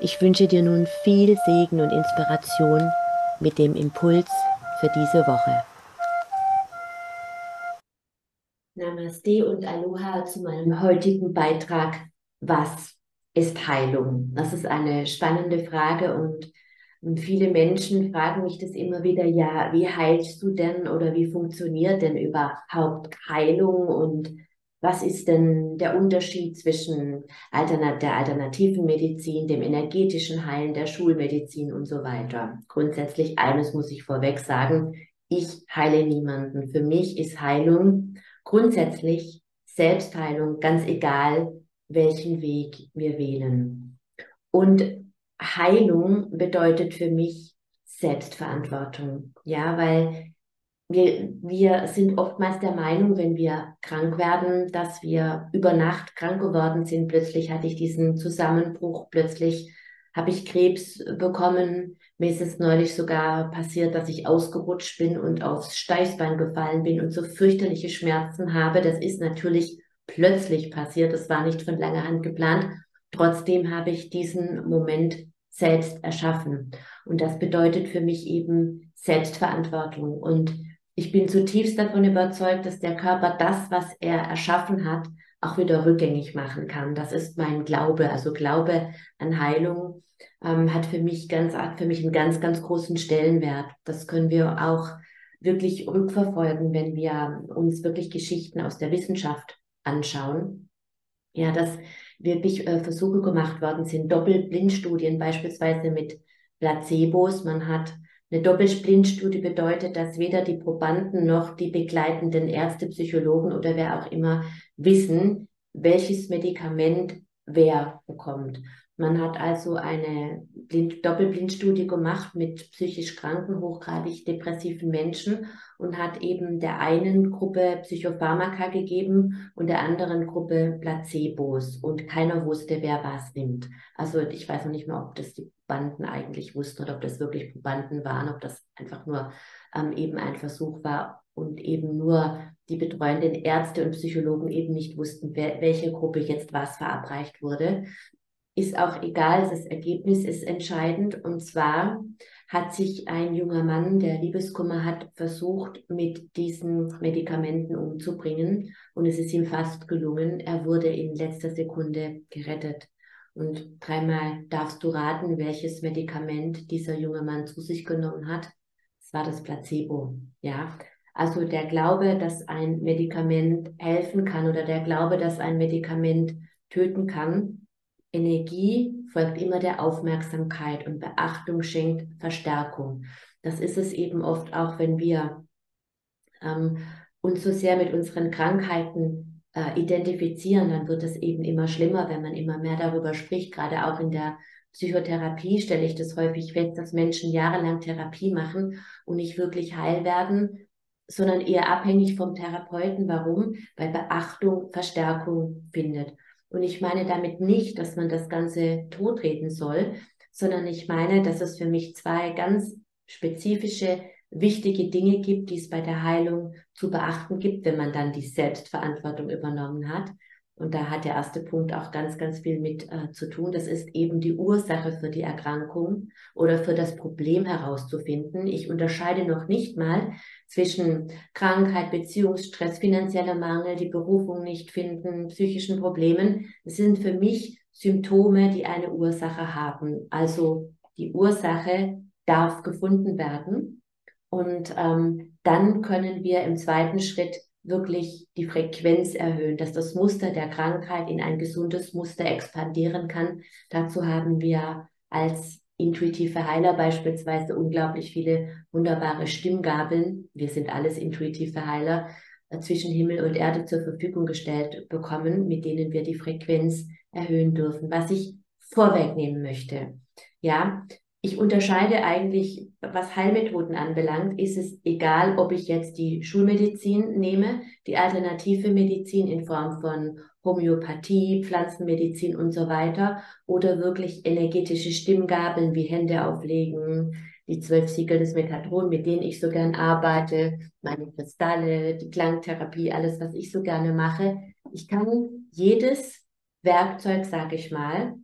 Ich wünsche dir nun viel Segen und Inspiration mit dem Impuls für diese Woche. Namaste und Aloha zu meinem heutigen Beitrag. Was ist Heilung? Das ist eine spannende Frage und viele Menschen fragen mich das immer wieder, ja, wie heilst du denn oder wie funktioniert denn überhaupt Heilung und was ist denn der Unterschied zwischen Alternat der alternativen Medizin, dem energetischen Heilen, der Schulmedizin und so weiter? Grundsätzlich eines muss ich vorweg sagen, ich heile niemanden. Für mich ist Heilung grundsätzlich Selbstheilung, ganz egal, welchen Weg wir wählen. Und Heilung bedeutet für mich Selbstverantwortung. Ja, weil wir, wir sind oftmals der Meinung, wenn wir krank werden, dass wir über Nacht krank geworden sind. Plötzlich hatte ich diesen Zusammenbruch, plötzlich habe ich Krebs bekommen. Mir ist es neulich sogar passiert, dass ich ausgerutscht bin und aufs Steißbein gefallen bin und so fürchterliche Schmerzen habe. Das ist natürlich plötzlich passiert. Das war nicht von langer Hand geplant. Trotzdem habe ich diesen Moment selbst erschaffen. Und das bedeutet für mich eben Selbstverantwortung. Und ich bin zutiefst davon überzeugt, dass der Körper das, was er erschaffen hat, auch wieder rückgängig machen kann. Das ist mein Glaube. Also Glaube an Heilung ähm, hat für mich ganz, hat für mich einen ganz, ganz großen Stellenwert. Das können wir auch wirklich rückverfolgen, wenn wir uns wirklich Geschichten aus der Wissenschaft anschauen. Ja, dass wirklich äh, Versuche gemacht worden sind, Doppelblindstudien beispielsweise mit Placebos. Man hat eine Doppelblindstudie bedeutet, dass weder die Probanden noch die begleitenden Ärzte, Psychologen oder wer auch immer wissen, welches Medikament wer bekommt. Man hat also eine Blind Doppelblindstudie gemacht mit psychisch kranken, hochgradig depressiven Menschen und hat eben der einen Gruppe Psychopharmaka gegeben und der anderen Gruppe Placebos und keiner wusste, wer was nimmt. Also ich weiß noch nicht mal, ob das die Banden eigentlich wussten oder ob das wirklich Probanden waren, ob das einfach nur ähm, eben ein Versuch war und eben nur die betreuenden Ärzte und Psychologen eben nicht wussten, wer, welche Gruppe jetzt was verabreicht wurde. Ist auch egal, das Ergebnis ist entscheidend. Und zwar hat sich ein junger Mann, der Liebeskummer hat, versucht, mit diesen Medikamenten umzubringen. Und es ist ihm fast gelungen. Er wurde in letzter Sekunde gerettet. Und dreimal darfst du raten, welches Medikament dieser junge Mann zu sich genommen hat. Es war das Placebo. Ja, also der Glaube, dass ein Medikament helfen kann oder der Glaube, dass ein Medikament töten kann. Energie folgt immer der Aufmerksamkeit und Beachtung schenkt Verstärkung. Das ist es eben oft auch, wenn wir ähm, uns so sehr mit unseren Krankheiten äh, identifizieren, dann wird es eben immer schlimmer, wenn man immer mehr darüber spricht. Gerade auch in der Psychotherapie stelle ich das häufig fest, dass Menschen jahrelang Therapie machen und nicht wirklich heil werden, sondern eher abhängig vom Therapeuten. Warum? Weil Beachtung Verstärkung findet. Und ich meine damit nicht, dass man das Ganze totreden soll, sondern ich meine, dass es für mich zwei ganz spezifische, wichtige Dinge gibt, die es bei der Heilung zu beachten gibt, wenn man dann die Selbstverantwortung übernommen hat. Und da hat der erste Punkt auch ganz, ganz viel mit äh, zu tun. Das ist eben die Ursache für die Erkrankung oder für das Problem herauszufinden. Ich unterscheide noch nicht mal zwischen Krankheit, Beziehungsstress, finanzieller Mangel, die Berufung nicht finden, psychischen Problemen. Das sind für mich Symptome, die eine Ursache haben. Also die Ursache darf gefunden werden. Und ähm, dann können wir im zweiten Schritt wirklich die Frequenz erhöhen, dass das Muster der Krankheit in ein gesundes Muster expandieren kann. Dazu haben wir als intuitive Heiler beispielsweise unglaublich viele wunderbare Stimmgabeln. Wir sind alles intuitive Heiler äh, zwischen Himmel und Erde zur Verfügung gestellt bekommen, mit denen wir die Frequenz erhöhen dürfen. Was ich vorwegnehmen möchte. Ja, ich unterscheide eigentlich, was Heilmethoden anbelangt, ist es egal, ob ich jetzt die Schulmedizin nehme, die alternative Medizin in Form von Homöopathie, Pflanzenmedizin und so weiter oder wirklich energetische Stimmgabeln wie Hände auflegen, die zwölf Siegel des Metatron, mit denen ich so gern arbeite, meine Kristalle, die Klangtherapie, alles, was ich so gerne mache. Ich kann jedes Werkzeug, sage ich mal,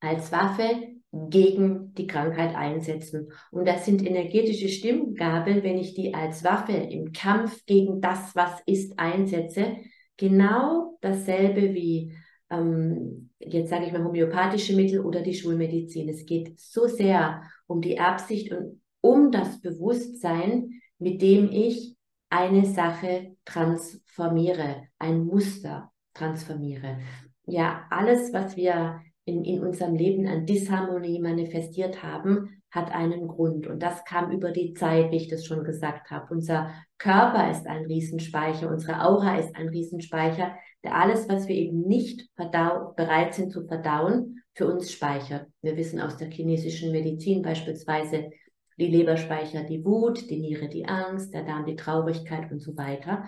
als Waffe gegen die Krankheit einsetzen. Und das sind energetische Stimmgabeln, wenn ich die als Waffe im Kampf gegen das, was ist, einsetze, genau dasselbe wie ähm, jetzt sage ich mal homöopathische Mittel oder die Schulmedizin. Es geht so sehr um die Absicht und um das Bewusstsein, mit dem ich eine Sache transformiere, ein Muster transformiere. Ja, alles, was wir in, in unserem Leben an Disharmonie manifestiert haben, hat einen Grund. Und das kam über die Zeit, wie ich das schon gesagt habe. Unser Körper ist ein Riesenspeicher, unsere Aura ist ein Riesenspeicher, der alles, was wir eben nicht bereit sind zu verdauen, für uns speichert. Wir wissen aus der chinesischen Medizin beispielsweise, die Leber speichert die Wut, die Niere die Angst, der Darm die Traurigkeit und so weiter.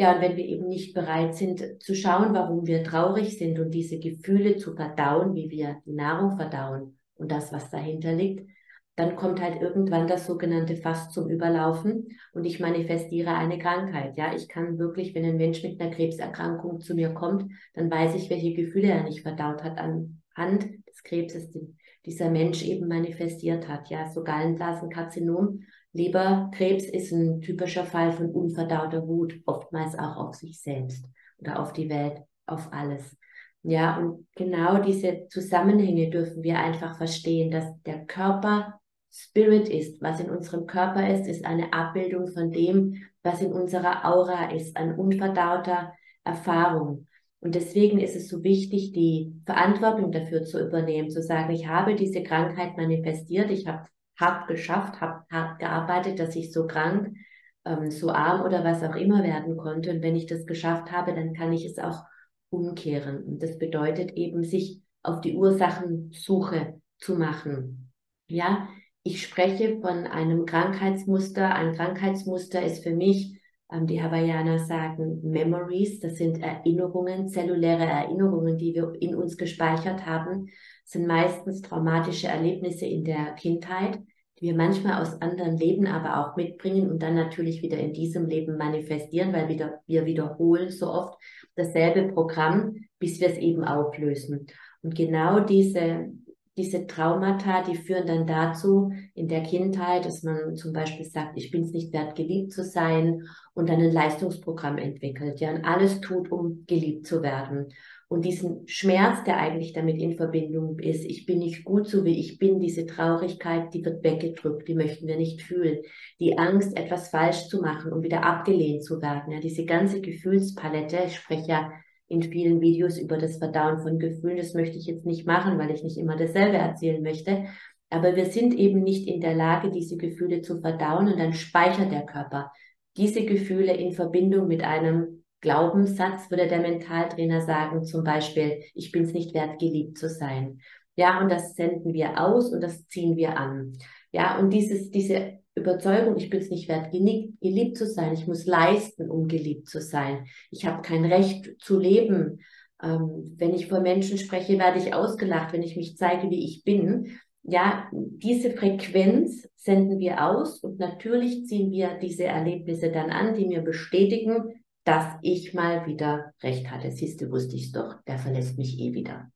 Ja, und wenn wir eben nicht bereit sind zu schauen, warum wir traurig sind und diese Gefühle zu verdauen, wie wir die Nahrung verdauen und das, was dahinter liegt, dann kommt halt irgendwann das sogenannte Fass zum Überlaufen und ich manifestiere eine Krankheit. Ja, ich kann wirklich, wenn ein Mensch mit einer Krebserkrankung zu mir kommt, dann weiß ich, welche Gefühle er nicht verdaut hat anhand des Krebses, den dieser Mensch eben manifestiert hat. Ja, so Gallenblasenkarzinom Leberkrebs ist ein typischer Fall von unverdauter Wut, oftmals auch auf sich selbst oder auf die Welt, auf alles. Ja, und genau diese Zusammenhänge dürfen wir einfach verstehen, dass der Körper Spirit ist. Was in unserem Körper ist, ist eine Abbildung von dem, was in unserer Aura ist, an unverdauter Erfahrung. Und deswegen ist es so wichtig, die Verantwortung dafür zu übernehmen, zu sagen, ich habe diese Krankheit manifestiert, ich habe hart geschafft, habe hart gearbeitet, dass ich so krank, ähm, so arm oder was auch immer werden konnte. Und wenn ich das geschafft habe, dann kann ich es auch umkehren. Und das bedeutet eben, sich auf die Ursachensuche zu machen. Ja, ich spreche von einem Krankheitsmuster. Ein Krankheitsmuster ist für mich, die Hawaiianer sagen Memories, das sind Erinnerungen, zelluläre Erinnerungen, die wir in uns gespeichert haben, sind meistens traumatische Erlebnisse in der Kindheit, die wir manchmal aus anderen Leben aber auch mitbringen und dann natürlich wieder in diesem Leben manifestieren, weil wieder, wir wiederholen so oft dasselbe Programm, bis wir es eben auflösen. Und genau diese, diese Traumata, die führen dann dazu in der Kindheit, dass man zum Beispiel sagt, ich bin es nicht wert, geliebt zu sein und dann ein Leistungsprogramm entwickelt, ja, und alles tut, um geliebt zu werden und diesen Schmerz, der eigentlich damit in Verbindung ist, ich bin nicht gut so wie ich bin, diese Traurigkeit, die wird weggedrückt, die möchten wir nicht fühlen. Die Angst, etwas falsch zu machen und wieder abgelehnt zu werden, ja, diese ganze Gefühlspalette, ich spreche ja in vielen Videos über das Verdauen von Gefühlen, das möchte ich jetzt nicht machen, weil ich nicht immer dasselbe erzählen möchte, aber wir sind eben nicht in der Lage, diese Gefühle zu verdauen und dann speichert der Körper diese Gefühle in Verbindung mit einem Glaubenssatz würde der Mentaltrainer sagen, zum Beispiel, ich bin es nicht wert, geliebt zu sein. Ja, und das senden wir aus und das ziehen wir an. Ja, und dieses, diese Überzeugung, ich bin es nicht wert, geliebt zu sein, ich muss leisten, um geliebt zu sein. Ich habe kein Recht zu leben. Ähm, wenn ich vor Menschen spreche, werde ich ausgelacht, wenn ich mich zeige, wie ich bin. Ja, diese Frequenz senden wir aus und natürlich ziehen wir diese Erlebnisse dann an, die mir bestätigen, dass ich mal wieder recht hatte. Siehst du, wusste ich es doch, der verlässt mich eh wieder.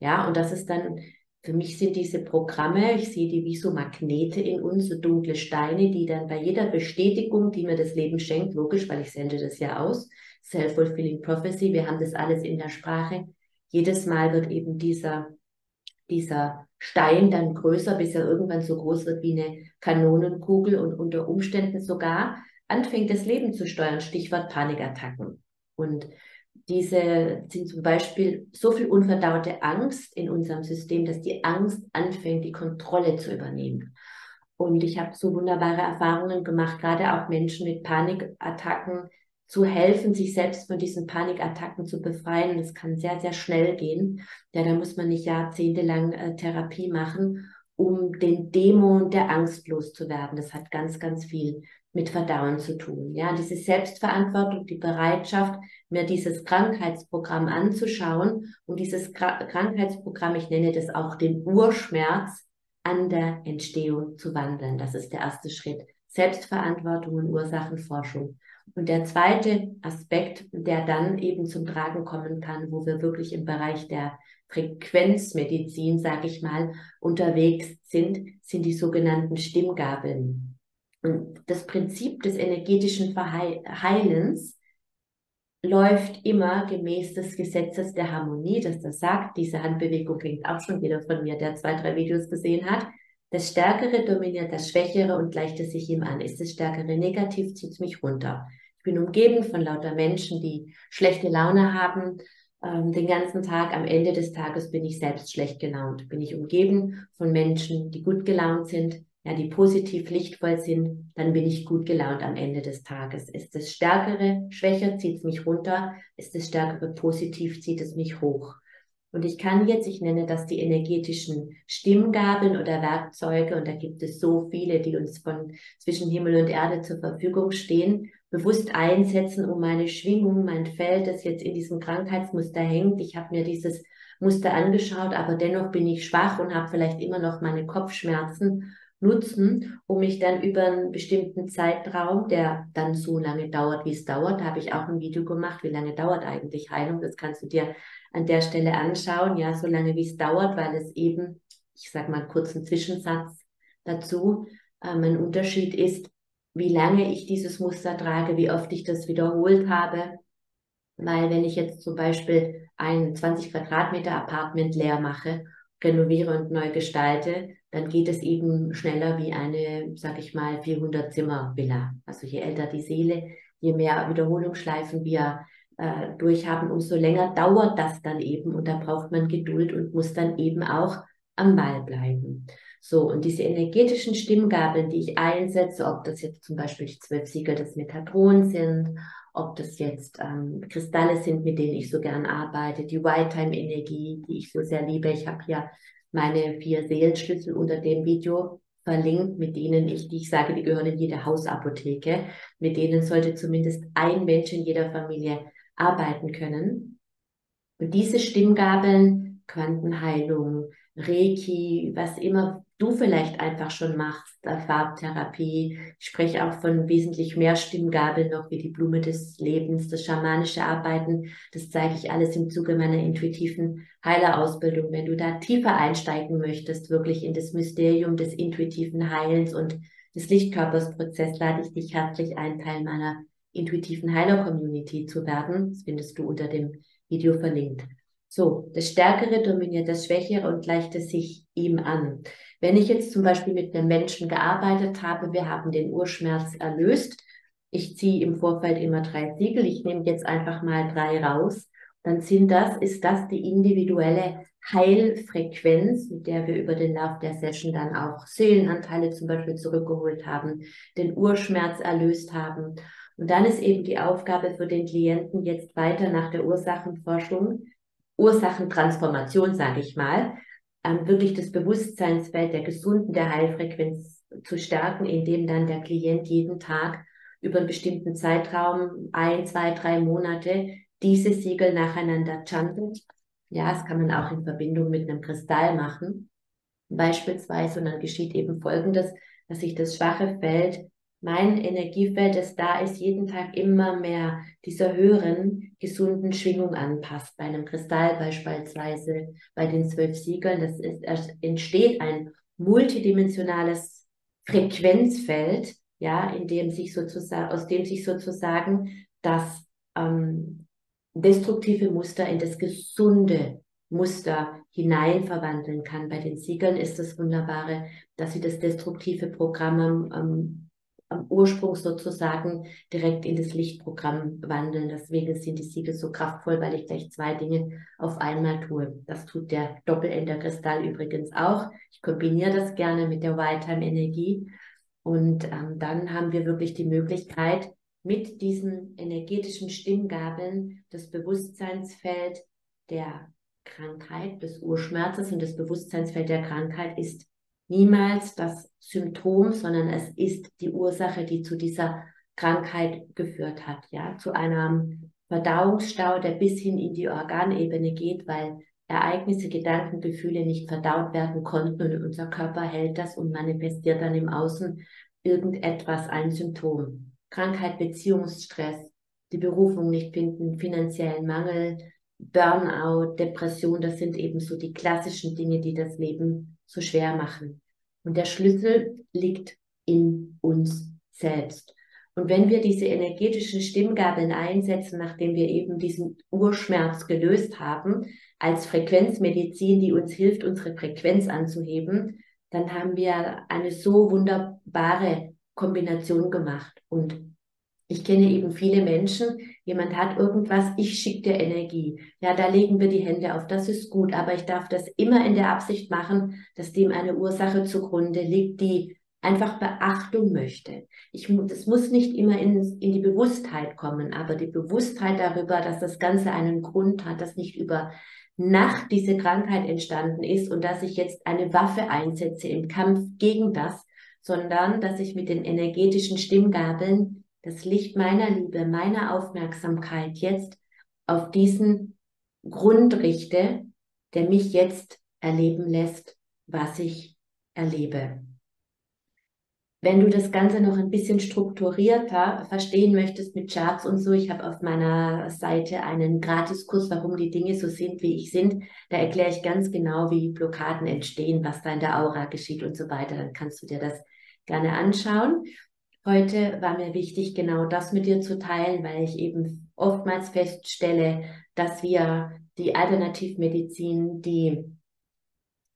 Ja, und das ist dann, für mich sind diese Programme, ich sehe die wie so Magnete in uns, so dunkle Steine, die dann bei jeder Bestätigung, die mir das Leben schenkt, logisch, weil ich sende das ja aus, Self-Fulfilling Prophecy, wir haben das alles in der Sprache, jedes Mal wird eben dieser, dieser Stein dann größer, bis er irgendwann so groß wird wie eine Kanonenkugel und unter Umständen sogar anfängt, das Leben zu steuern, Stichwort Panikattacken. Und diese sind zum Beispiel so viel unverdaute Angst in unserem System, dass die Angst anfängt, die Kontrolle zu übernehmen. Und ich habe so wunderbare Erfahrungen gemacht, gerade auch Menschen mit Panikattacken zu helfen, sich selbst von diesen Panikattacken zu befreien. Es kann sehr, sehr schnell gehen. Ja, da muss man nicht jahrzehntelang äh, Therapie machen, um den Dämon der Angst loszuwerden. Das hat ganz, ganz viel mit Verdauen zu tun. Ja, diese Selbstverantwortung, die Bereitschaft, mir dieses Krankheitsprogramm anzuschauen und dieses Krankheitsprogramm, ich nenne das auch den Urschmerz, an der Entstehung zu wandeln. Das ist der erste Schritt. Selbstverantwortung und Ursachenforschung. Und der zweite Aspekt, der dann eben zum Tragen kommen kann, wo wir wirklich im Bereich der Frequenzmedizin, sage ich mal, unterwegs sind, sind die sogenannten Stimmgabeln. Das Prinzip des energetischen Verheilens läuft immer gemäß des Gesetzes der Harmonie, das das sagt. Diese Handbewegung klingt auch schon wieder von mir, der zwei, drei Videos gesehen hat. Das Stärkere dominiert das Schwächere und gleicht es sich ihm an. Ist das Stärkere negativ, zieht es mich runter. Ich bin umgeben von lauter Menschen, die schlechte Laune haben. Ähm, den ganzen Tag, am Ende des Tages bin ich selbst schlecht gelaunt. Bin ich umgeben von Menschen, die gut gelaunt sind, ja, die positiv lichtvoll sind, dann bin ich gut gelaunt am Ende des Tages. Ist das Stärkere schwächer, zieht es mich runter. Ist das Stärkere positiv, zieht es mich hoch. Und ich kann jetzt, ich nenne das die energetischen Stimmgabeln oder Werkzeuge, und da gibt es so viele, die uns von zwischen Himmel und Erde zur Verfügung stehen, bewusst einsetzen, um meine Schwingung, mein Feld, das jetzt in diesem Krankheitsmuster hängt. Ich habe mir dieses Muster angeschaut, aber dennoch bin ich schwach und habe vielleicht immer noch meine Kopfschmerzen nutzen, um mich dann über einen bestimmten Zeitraum, der dann so lange dauert, wie es dauert, da habe ich auch ein Video gemacht, wie lange dauert eigentlich Heilung, das kannst du dir an der Stelle anschauen, ja, so lange wie es dauert, weil es eben, ich sage mal einen Zwischensatz dazu, ähm, ein Unterschied ist, wie lange ich dieses Muster trage, wie oft ich das wiederholt habe, weil wenn ich jetzt zum Beispiel ein 20 Quadratmeter Apartment leer mache, renoviere und neu gestalte, dann geht es eben schneller wie eine, sag ich mal, 400 Zimmer Villa. Also je älter die Seele, je mehr Wiederholungsschleifen wir äh, durchhaben, umso länger dauert das dann eben und da braucht man Geduld und muss dann eben auch am Ball bleiben. So, und diese energetischen Stimmgabeln, die ich einsetze, ob das jetzt zum Beispiel die zwölf Siegel des Metatron sind, ob das jetzt ähm, Kristalle sind, mit denen ich so gern arbeite, die White-Time-Energie, die ich so sehr liebe. Ich habe ja meine vier Seelenschlüssel unter dem Video verlinkt, mit denen ich, die ich sage, die gehören in jede Hausapotheke. Mit denen sollte zumindest ein Mensch in jeder Familie arbeiten können. Und diese Stimmgabeln, Quantenheilung, Reiki, was immer du vielleicht einfach schon machst, Farbtherapie. Ich spreche auch von wesentlich mehr Stimmgabeln noch, wie die Blume des Lebens, das schamanische Arbeiten. Das zeige ich alles im Zuge meiner intuitiven Heilerausbildung. Wenn du da tiefer einsteigen möchtest, wirklich in das Mysterium des intuitiven Heilens und des Lichtkörpersprozesses, lade ich dich herzlich ein, Teil meiner intuitiven Heiler-Community zu werden. Das findest du unter dem Video verlinkt. So, das Stärkere dominiert das Schwächere und gleicht es sich ihm an. Wenn ich jetzt zum Beispiel mit einem Menschen gearbeitet habe, wir haben den Urschmerz erlöst, ich ziehe im Vorfeld immer drei Siegel, ich nehme jetzt einfach mal drei raus, dann sind das, ist das die individuelle Heilfrequenz, mit der wir über den Lauf der Session dann auch Seelenanteile zum Beispiel zurückgeholt haben, den Urschmerz erlöst haben. Und dann ist eben die Aufgabe für den Klienten jetzt weiter nach der Ursachenforschung Ursachentransformation, sage ich mal, ähm, wirklich das Bewusstseinsfeld der gesunden, der Heilfrequenz zu stärken, indem dann der Klient jeden Tag über einen bestimmten Zeitraum, ein, zwei, drei Monate, diese Siegel nacheinander chantet. Ja, das kann man auch in Verbindung mit einem Kristall machen. Beispielsweise, und dann geschieht eben Folgendes, dass sich das schwache Feld mein Energiefeld, das da ist, jeden Tag immer mehr dieser höheren, gesunden Schwingung anpasst. Bei einem Kristall beispielsweise, bei den zwölf Siegeln, das ist, entsteht ein multidimensionales Frequenzfeld, ja, in dem sich sozusagen, aus dem sich sozusagen das ähm, destruktive Muster in das gesunde Muster hinein verwandeln kann. Bei den Siegeln ist das Wunderbare, dass sie das destruktive Programm ähm, am Ursprung sozusagen direkt in das Lichtprogramm wandeln. Deswegen sind die Siegel so kraftvoll, weil ich gleich zwei Dinge auf einmal tue. Das tut der Doppelender-Kristall übrigens auch. Ich kombiniere das gerne mit der White-Time-Energie. Und ähm, dann haben wir wirklich die Möglichkeit, mit diesen energetischen Stimmgabeln das Bewusstseinsfeld der Krankheit, des Urschmerzes und das Bewusstseinsfeld der Krankheit ist niemals das Symptom, sondern es ist die Ursache, die zu dieser Krankheit geführt hat, ja, zu einem Verdauungsstau, der bis hin in die Organebene geht, weil Ereignisse, Gedanken, Gefühle nicht verdaut werden konnten und unser Körper hält das und manifestiert dann im Außen irgendetwas, ein Symptom. Krankheit, Beziehungsstress, die Berufung nicht finden, finanziellen Mangel, Burnout, Depression, das sind eben so die klassischen Dinge, die das Leben so schwer machen. Und der Schlüssel liegt in uns selbst. Und wenn wir diese energetischen Stimmgabeln einsetzen, nachdem wir eben diesen Urschmerz gelöst haben, als Frequenzmedizin, die uns hilft, unsere Frequenz anzuheben, dann haben wir eine so wunderbare Kombination gemacht. Und ich kenne eben viele Menschen, jemand hat irgendwas, ich schicke dir Energie. Ja, da legen wir die Hände auf, das ist gut, aber ich darf das immer in der Absicht machen, dass dem eine Ursache zugrunde liegt, die einfach Beachtung möchte. Ich, das muss nicht immer in, in die Bewusstheit kommen, aber die Bewusstheit darüber, dass das Ganze einen Grund hat, dass nicht über Nacht diese Krankheit entstanden ist und dass ich jetzt eine Waffe einsetze im Kampf gegen das, sondern dass ich mit den energetischen Stimmgabeln das Licht meiner Liebe, meiner Aufmerksamkeit jetzt auf diesen Grund richte, der mich jetzt erleben lässt, was ich erlebe. Wenn du das Ganze noch ein bisschen strukturierter verstehen möchtest mit Charts und so, ich habe auf meiner Seite einen Gratiskurs, warum die Dinge so sind, wie ich sind. Da erkläre ich ganz genau, wie Blockaden entstehen, was da in der Aura geschieht und so weiter. Dann kannst du dir das gerne anschauen. Heute war mir wichtig, genau das mit dir zu teilen, weil ich eben oftmals feststelle, dass wir die Alternativmedizin, die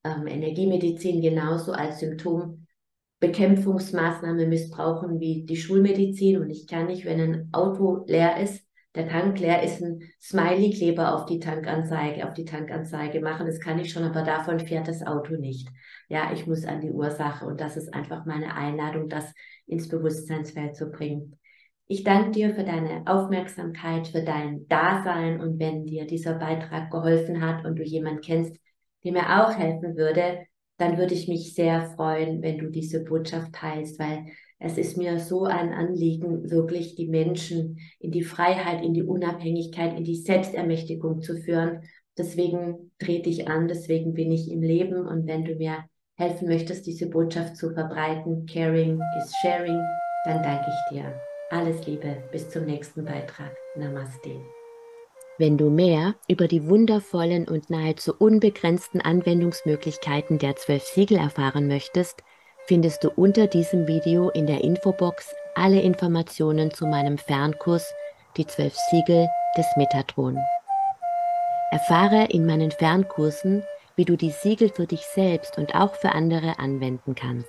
ähm, Energiemedizin genauso als Symptombekämpfungsmaßnahme missbrauchen wie die Schulmedizin. Und ich kann nicht, wenn ein Auto leer ist, der Tank leer ist, ein Smiley-Kleber auf die Tankanzeige, auf die Tankanzeige machen. Das kann ich schon, aber davon fährt das Auto nicht. Ja, ich muss an die Ursache und das ist einfach meine Einladung, das ins Bewusstseinsfeld zu bringen. Ich danke dir für deine Aufmerksamkeit, für dein Dasein und wenn dir dieser Beitrag geholfen hat und du jemanden kennst, der mir auch helfen würde, dann würde ich mich sehr freuen, wenn du diese Botschaft teilst, weil es ist mir so ein Anliegen, wirklich die Menschen in die Freiheit, in die Unabhängigkeit, in die Selbstermächtigung zu führen. Deswegen trete ich an, deswegen bin ich im Leben und wenn du mir helfen möchtest, diese Botschaft zu verbreiten, caring is sharing, dann danke ich dir. Alles Liebe, bis zum nächsten Beitrag. Namaste. Wenn du mehr über die wundervollen und nahezu unbegrenzten Anwendungsmöglichkeiten der zwölf Siegel erfahren möchtest, findest du unter diesem Video in der Infobox alle Informationen zu meinem Fernkurs Die zwölf Siegel des Metatron. Erfahre in meinen Fernkursen, wie du die Siegel für dich selbst und auch für andere anwenden kannst.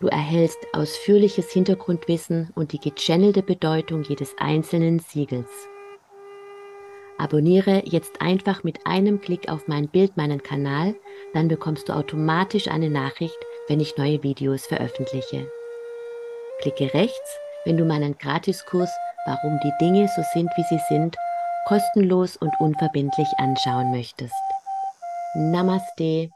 Du erhältst ausführliches Hintergrundwissen und die gechannelte Bedeutung jedes einzelnen Siegels. Abonniere jetzt einfach mit einem Klick auf mein Bild meinen Kanal, dann bekommst du automatisch eine Nachricht, wenn ich neue Videos veröffentliche. Klicke rechts, wenn du meinen Gratiskurs Warum die Dinge so sind, wie sie sind, kostenlos und unverbindlich anschauen möchtest. Namaste.